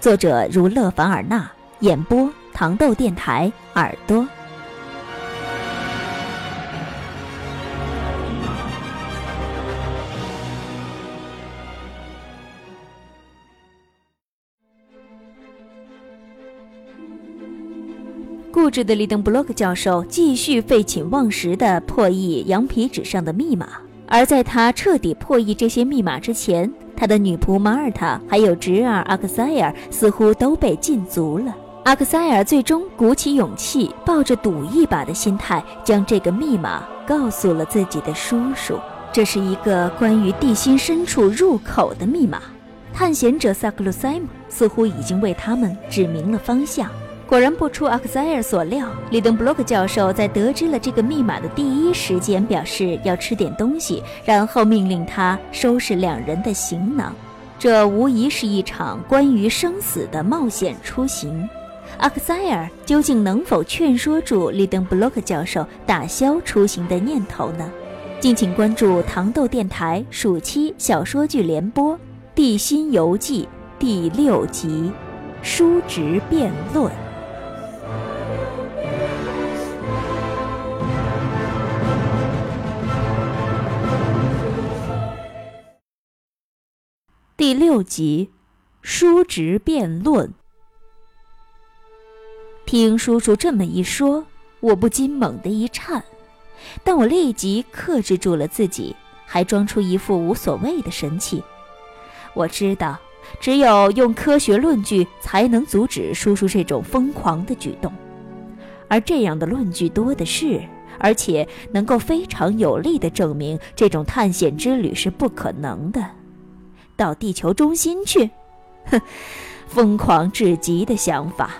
作者如勒凡尔纳，演播糖豆电台耳朵。固执的里登布洛克教授继续废寝忘食的破译羊皮纸上的密码，而在他彻底破译这些密码之前。他的女仆马尔塔还有侄儿阿克塞尔似乎都被禁足了。阿克塞尔最终鼓起勇气，抱着赌一把的心态，将这个密码告诉了自己的叔叔。这是一个关于地心深处入口的密码。探险者萨克鲁塞姆似乎已经为他们指明了方向。果然不出阿克塞尔所料，里登布洛克教授在得知了这个密码的第一时间，表示要吃点东西，然后命令他收拾两人的行囊。这无疑是一场关于生死的冒险出行。阿克塞尔究竟能否劝说住里登布洛克教授打消出行的念头呢？敬请关注糖豆电台暑期小说剧联播《地心游记》第六集《叔侄辩论》。第六集，叔侄辩论。听叔叔这么一说，我不禁猛地一颤，但我立即克制住了自己，还装出一副无所谓的神气。我知道，只有用科学论据才能阻止叔叔这种疯狂的举动，而这样的论据多的是，而且能够非常有力的证明这种探险之旅是不可能的。到地球中心去，哼，疯狂至极的想法。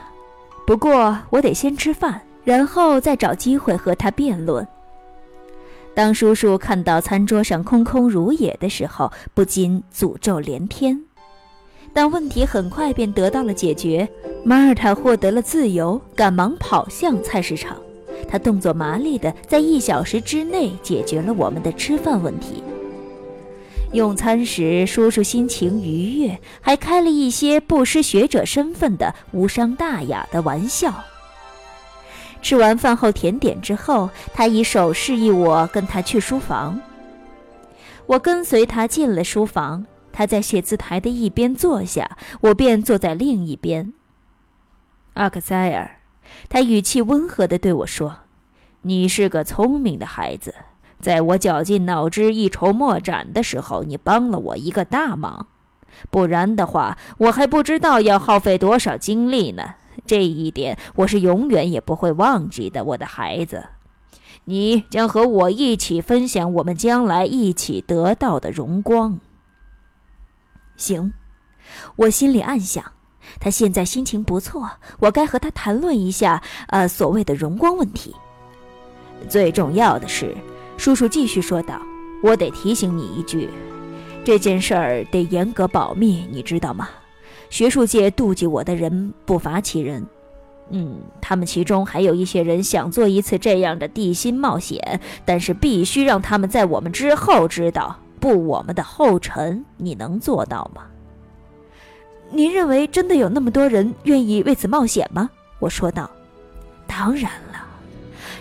不过我得先吃饭，然后再找机会和他辩论。当叔叔看到餐桌上空空如也的时候，不禁诅咒连天。但问题很快便得到了解决。马尔塔获得了自由，赶忙跑向菜市场。他动作麻利的在一小时之内解决了我们的吃饭问题。用餐时，叔叔心情愉悦，还开了一些不失学者身份的无伤大雅的玩笑。吃完饭后甜点之后，他以手示意我跟他去书房。我跟随他进了书房，他在写字台的一边坐下，我便坐在另一边。阿克塞尔，他语气温和地对我说：“你是个聪明的孩子。”在我绞尽脑汁、一筹莫展的时候，你帮了我一个大忙，不然的话，我还不知道要耗费多少精力呢。这一点我是永远也不会忘记的，我的孩子。你将和我一起分享我们将来一起得到的荣光。行，我心里暗想，他现在心情不错，我该和他谈论一下，呃，所谓的荣光问题。最重要的是。叔叔继续说道：“我得提醒你一句，这件事儿得严格保密，你知道吗？学术界妒忌我的人不乏其人，嗯，他们其中还有一些人想做一次这样的地心冒险，但是必须让他们在我们之后知道，步我们的后尘。你能做到吗？您认为真的有那么多人愿意为此冒险吗？”我说道：“当然。”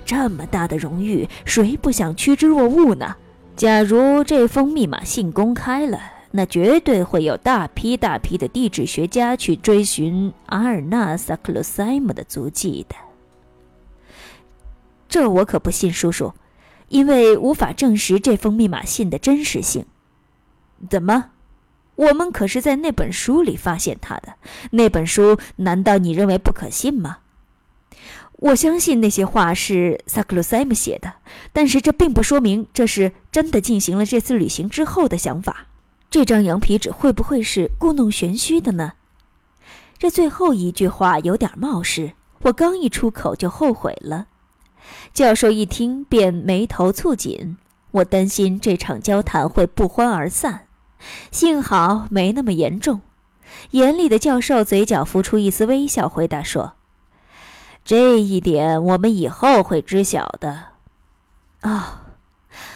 这么大的荣誉，谁不想趋之若鹜呢？假如这封密码信公开了，那绝对会有大批大批的地质学家去追寻阿尔纳萨克鲁塞姆的足迹的。这我可不信，叔叔，因为无法证实这封密码信的真实性。怎么？我们可是在那本书里发现他的。那本书难道你认为不可信吗？我相信那些话是萨克鲁塞姆写的，但是这并不说明这是真的进行了这次旅行之后的想法。这张羊皮纸会不会是故弄玄虚的呢？这最后一句话有点冒失，我刚一出口就后悔了。教授一听便眉头蹙紧，我担心这场交谈会不欢而散，幸好没那么严重。严厉的教授嘴角浮出一丝微笑，回答说：“这一点我们以后会知晓的。”啊，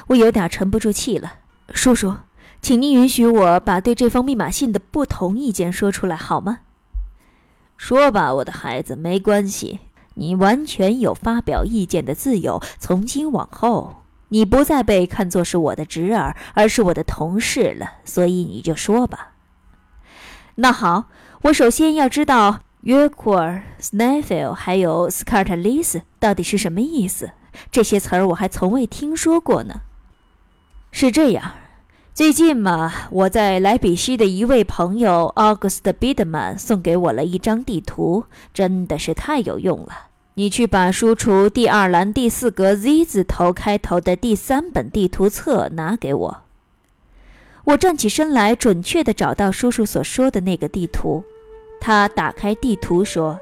我有点沉不住气了。叔叔，请您允许我把对这封密码信的不同意见说出来，好吗？说吧，我的孩子，没关系，你完全有发表意见的自由。从今往后，你不再被看作是我的侄儿，而是我的同事了，所以你就说吧。那好，我首先要知道约库尔、斯奈菲尔还有斯卡尔特利斯到底是什么意思。这些词儿我还从未听说过呢。是这样，最近嘛，我在莱比锡的一位朋友 August biedeman 送给我了一张地图，真的是太有用了。你去把输出第二栏第四格 Z 字头开头的第三本地图册拿给我。我站起身来，准确地找到叔叔所说的那个地图。他打开地图说：“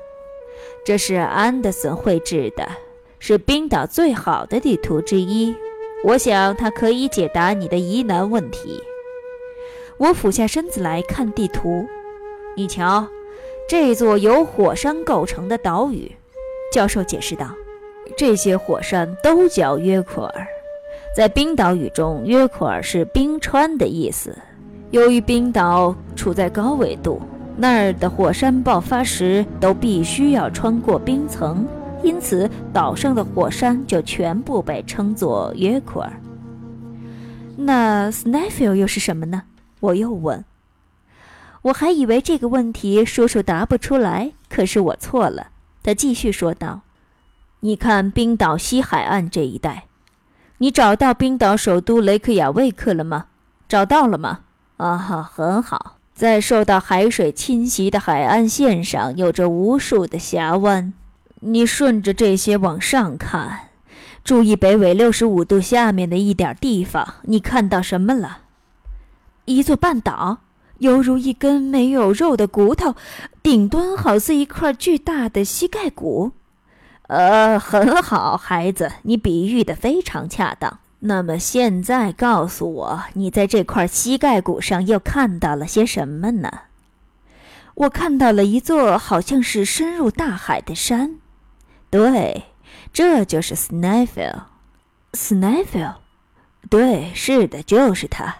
这是安德森绘制的，是冰岛最好的地图之一。我想它可以解答你的疑难问题。”我俯下身子来看地图，你瞧，这座由火山构成的岛屿。教授解释道：“这些火山都叫约库尔。”在冰岛语中，约库尔是冰川的意思。由于冰岛处在高纬度，那儿的火山爆发时都必须要穿过冰层，因此岛上的火山就全部被称作约库尔。那 s n a f e l 又是什么呢？我又问。我还以为这个问题叔叔答不出来，可是我错了。他继续说道：“你看冰岛西海岸这一带。”你找到冰岛首都雷克雅未克了吗？找到了吗？啊哈，很好。在受到海水侵袭的海岸线上，有着无数的峡湾。你顺着这些往上看，注意北纬六十五度下面的一点地方，你看到什么了？一座半岛，犹如一根没有肉的骨头，顶端好似一块巨大的膝盖骨。呃，很好，孩子，你比喻的非常恰当。那么现在告诉我，你在这块膝盖骨上又看到了些什么呢？我看到了一座好像是深入大海的山。对，这就是 s n i f e l s n i f e l 对，是的，就是它。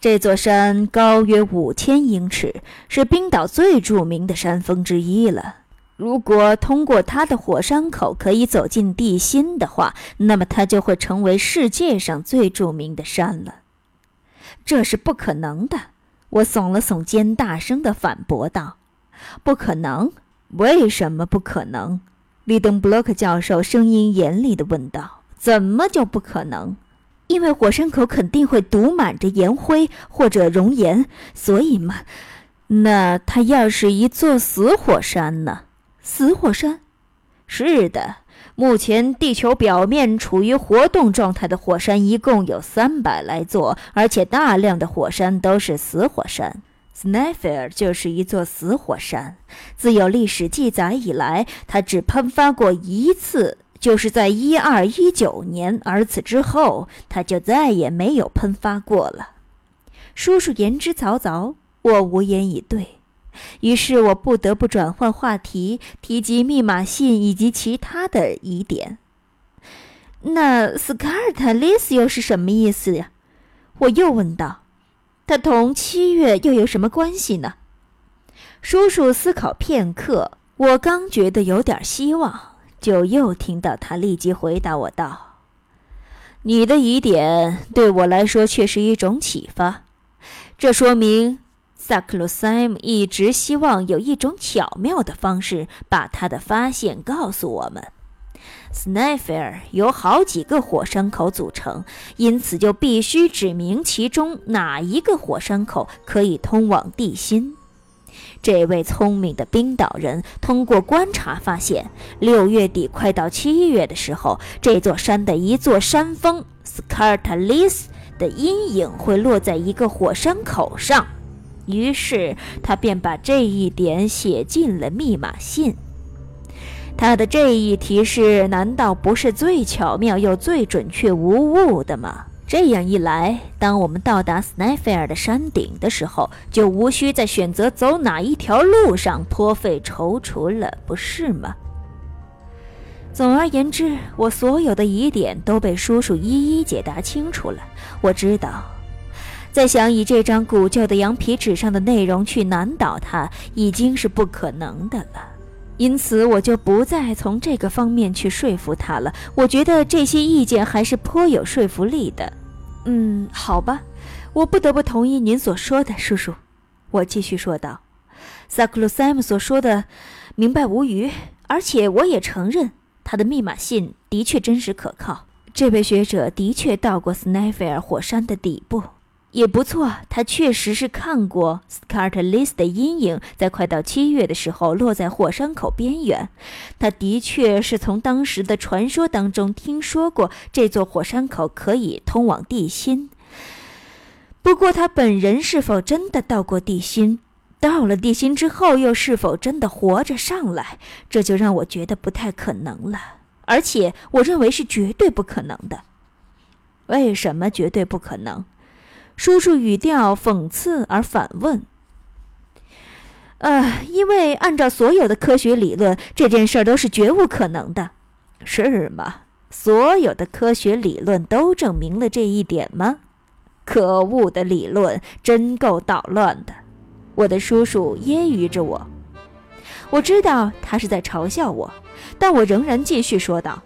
这座山高约五千英尺，是冰岛最著名的山峰之一了。如果通过它的火山口可以走进地心的话，那么它就会成为世界上最著名的山了。这是不可能的，我耸了耸肩，大声地反驳道：“不可能！为什么不可能？”利登布洛克教授声音严厉地问道：“怎么就不可能？因为火山口肯定会堵满着岩灰或者熔岩，所以嘛，那它要是一座死火山呢？”死火山，是的。目前地球表面处于活动状态的火山一共有三百来座，而且大量的火山都是死火山。s n a f e r 就是一座死火山。自有历史记载以来，它只喷发过一次，就是在一二一九年，而此之后，它就再也没有喷发过了。叔叔言之凿凿，我无言以对。于是我不得不转换话题，提及密码信以及其他的疑点。那斯卡尔塔利斯又是什么意思呀？我又问道。他同七月又有什么关系呢？叔叔思考片刻，我刚觉得有点希望，就又听到他立即回答我道：“你的疑点对我来说却是一种启发，这说明。”萨克鲁塞姆一直希望有一种巧妙的方式把他的发现告诉我们。斯奈菲尔由好几个火山口组成，因此就必须指明其中哪一个火山口可以通往地心。这位聪明的冰岛人通过观察发现，六月底快到七月的时候，这座山的一座山峰斯卡尔塔利斯的阴影会落在一个火山口上。于是他便把这一点写进了密码信。他的这一提示难道不是最巧妙又最准确无误的吗？这样一来，当我们到达斯奈菲尔的山顶的时候，就无需再选择走哪一条路上颇费踌躇了，不是吗？总而言之，我所有的疑点都被叔叔一一解答清楚了。我知道，再想以这张古旧的羊皮纸上的内容去难倒他，已经是不可能的了。因此，我就不再从这个方面去说服他了。我觉得这些意见还是颇有说服力的。嗯，好吧，我不得不同意您所说的，叔叔。我继续说道：“萨克鲁塞姆所说的，明白无余。而且我也承认，他的密码信的确真实可靠。这位学者的确到过斯奈菲尔火山的底部。”也不错，他确实是看过斯卡尔特利斯的阴影，在快到七月的时候落在火山口边缘。他的确是从当时的传说当中听说过这座火山口可以通往地心。不过，他本人是否真的到过地心？到了地心之后，又是否真的活着上来？这就让我觉得不太可能了，而且我认为是绝对不可能的。为什么绝对不可能？叔叔语调讽刺而反问：“呃，因为按照所有的科学理论，这件事儿都是绝无可能的，是吗？所有的科学理论都证明了这一点吗？可恶的理论，真够捣乱的！”我的叔叔揶揄着我，我知道他是在嘲笑我，但我仍然继续说道。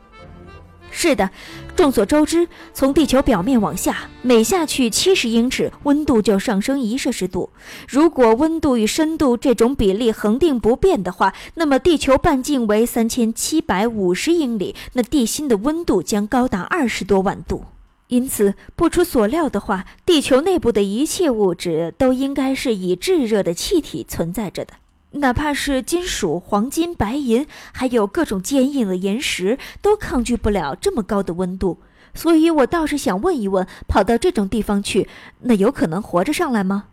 是的，众所周知，从地球表面往下，每下去七十英尺，温度就上升一摄氏度。如果温度与深度这种比例恒定不变的话，那么地球半径为三千七百五十英里，那地心的温度将高达二十多万度。因此，不出所料的话，地球内部的一切物质都应该是以炙热的气体存在着的。哪怕是金属、黄金、白银，还有各种坚硬的岩石，都抗拒不了这么高的温度。所以我倒是想问一问：跑到这种地方去，那有可能活着上来吗？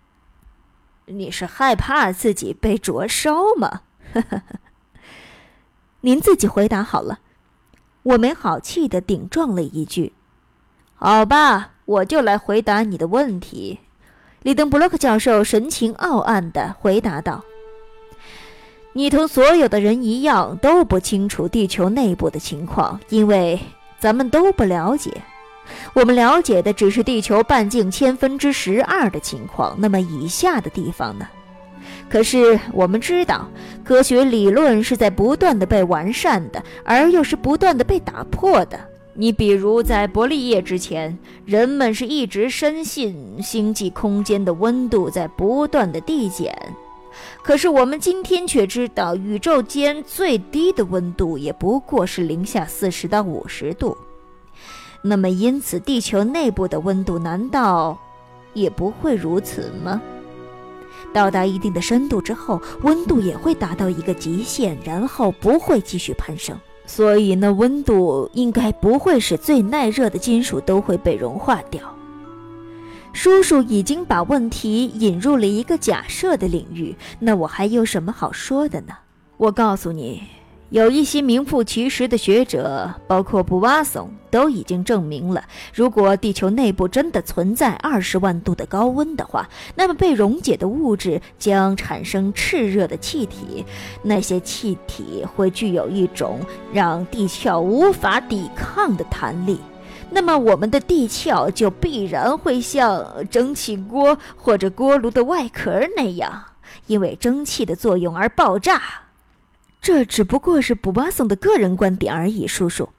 你是害怕自己被灼烧吗？您自己回答好了。我没好气的顶撞了一句：“好吧，我就来回答你的问题。”里登布洛克教授神情傲岸的回答道。你同所有的人一样都不清楚地球内部的情况，因为咱们都不了解。我们了解的只是地球半径千分之十二的情况。那么以下的地方呢？可是我们知道，科学理论是在不断的被完善的，而又是不断的被打破的。你比如在伯利叶之前，人们是一直深信星际空间的温度在不断的递减。可是我们今天却知道，宇宙间最低的温度也不过是零下四十到五十度。那么，因此地球内部的温度难道也不会如此吗？到达一定的深度之后，温度也会达到一个极限，然后不会继续攀升。所以，那温度应该不会使最耐热的金属都会被融化掉。叔叔已经把问题引入了一个假设的领域，那我还有什么好说的呢？我告诉你，有一些名副其实的学者，包括布瓦松，都已经证明了，如果地球内部真的存在二十万度的高温的话，那么被溶解的物质将产生炽热的气体，那些气体会具有一种让地壳无法抵抗的弹力。那么，我们的地壳就必然会像蒸汽锅或者锅炉的外壳那样，因为蒸汽的作用而爆炸。这只不过是布巴松的个人观点而已，叔叔。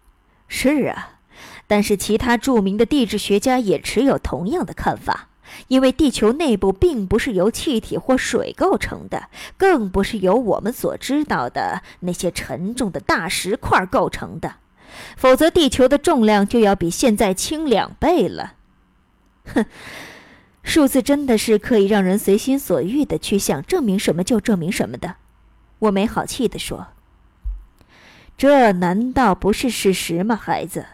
是啊，但是其他著名的地质学家也持有同样的看法，因为地球内部并不是由气体或水构成的，更不是由我们所知道的那些沉重的大石块构成的。否则，地球的重量就要比现在轻两倍了。哼，数字真的是可以让人随心所欲的去想证明什么就证明什么的。我没好气地说：“这难道不是事实吗，孩子？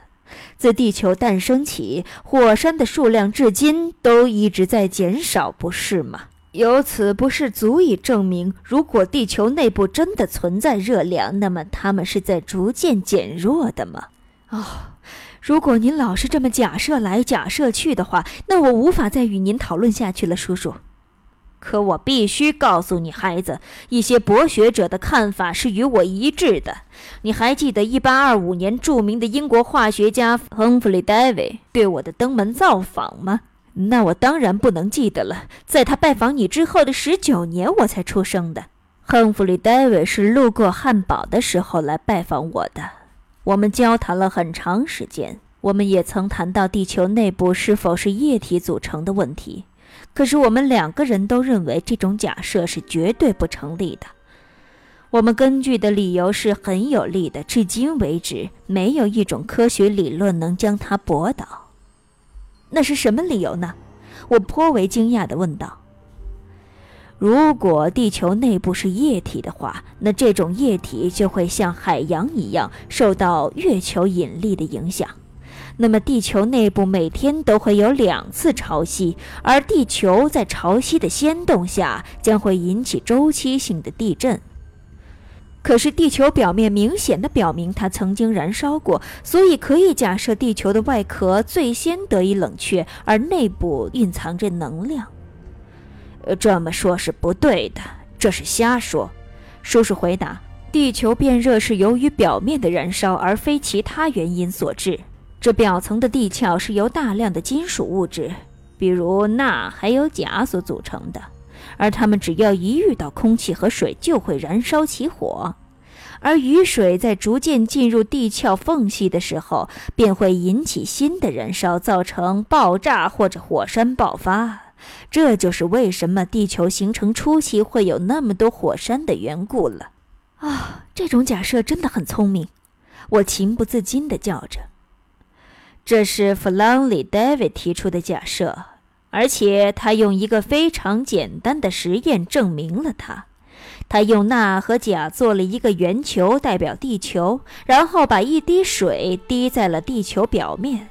自地球诞生起，火山的数量至今都一直在减少，不是吗？”由此不是足以证明，如果地球内部真的存在热量，那么它们是在逐渐减弱的吗？哦，如果您老是这么假设来假设去的话，那我无法再与您讨论下去了，叔叔。可我必须告诉你，孩子，一些博学者的看法是与我一致的。你还记得1825年著名的英国化学家亨弗里·戴维对我的登门造访吗？那我当然不能记得了。在他拜访你之后的十九年，我才出生的。亨弗里·戴维是路过汉堡的时候来拜访我的。我们交谈了很长时间，我们也曾谈到地球内部是否是液体组成的问题。可是我们两个人都认为这种假设是绝对不成立的。我们根据的理由是很有力的，至今为止没有一种科学理论能将它驳倒。那是什么理由呢？我颇为惊讶地问道。如果地球内部是液体的话，那这种液体就会像海洋一样受到月球引力的影响。那么地球内部每天都会有两次潮汐，而地球在潮汐的掀动下将会引起周期性的地震。可是地球表面明显的表明它曾经燃烧过，所以可以假设地球的外壳最先得以冷却，而内部蕴藏着能量。呃，这么说是不对的，这是瞎说。叔叔回答：“地球变热是由于表面的燃烧，而非其他原因所致。这表层的地壳是由大量的金属物质，比如钠还有钾所组成的。”而它们只要一遇到空气和水，就会燃烧起火，而雨水在逐渐进入地壳缝隙的时候，便会引起新的燃烧，造成爆炸或者火山爆发。这就是为什么地球形成初期会有那么多火山的缘故了。啊，这种假设真的很聪明，我情不自禁地叫着。这是弗朗里·戴维提出的假设。而且他用一个非常简单的实验证明了它。他用钠和钾做了一个圆球，代表地球，然后把一滴水滴在了地球表面，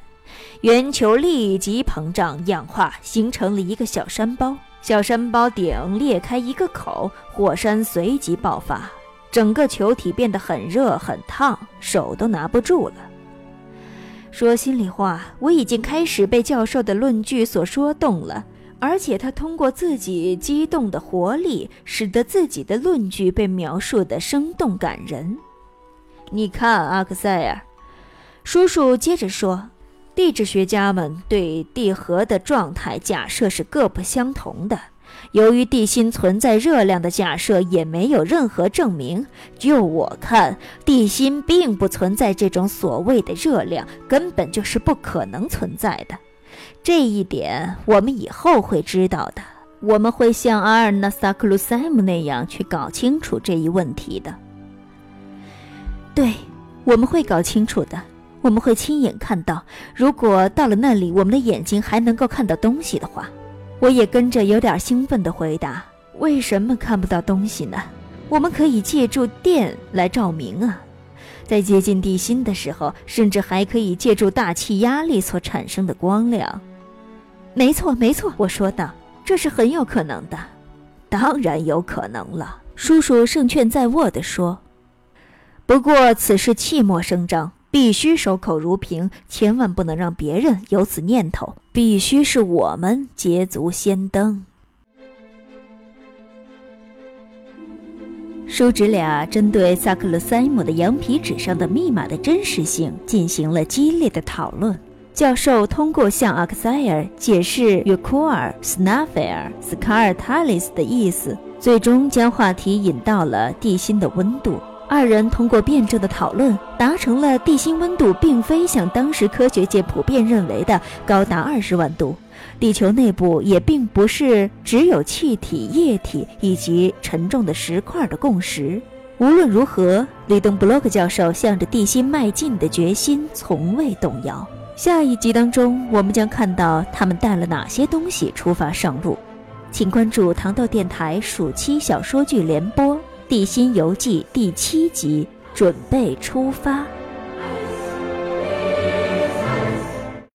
圆球立即膨胀氧化，形成了一个小山包。小山包顶裂开一个口，火山随即爆发，整个球体变得很热很烫，手都拿不住了。说心里话，我已经开始被教授的论据所说动了，而且他通过自己激动的活力，使得自己的论据被描述得生动感人。你看，阿克塞尔，叔叔接着说，地质学家们对地核的状态假设是各不相同的。由于地心存在热量的假设也没有任何证明。就我看，地心并不存在这种所谓的热量，根本就是不可能存在的。这一点我们以后会知道的。我们会像阿尔纳萨克鲁塞姆那样去搞清楚这一问题的。对，我们会搞清楚的。我们会亲眼看到。如果到了那里，我们的眼睛还能够看到东西的话。我也跟着有点兴奋地回答：“为什么看不到东西呢？我们可以借助电来照明啊，在接近地心的时候，甚至还可以借助大气压力所产生的光亮。”“没错，没错。”我说道，“这是很有可能的，当然有可能了。”叔叔胜券在握地说。“不过此事气默生张。”必须守口如瓶，千万不能让别人有此念头。必须是我们捷足先登。叔侄俩针对萨克勒塞姆的羊皮纸上的密码的真实性进行了激烈的讨论。教授通过向阿克塞尔解释约库尔、斯纳菲尔、斯卡尔塔利斯的意思，最终将话题引到了地心的温度。二人通过辩证的讨论，达成了地心温度并非像当时科学界普遍认为的高达二十万度，地球内部也并不是只有气体、液体以及沉重的石块的共识。无论如何，里登布洛克教授向着地心迈进的决心从未动摇。下一集当中，我们将看到他们带了哪些东西出发上路。请关注糖豆电台暑期小说剧联播。《地心游记》第七集，准备出发。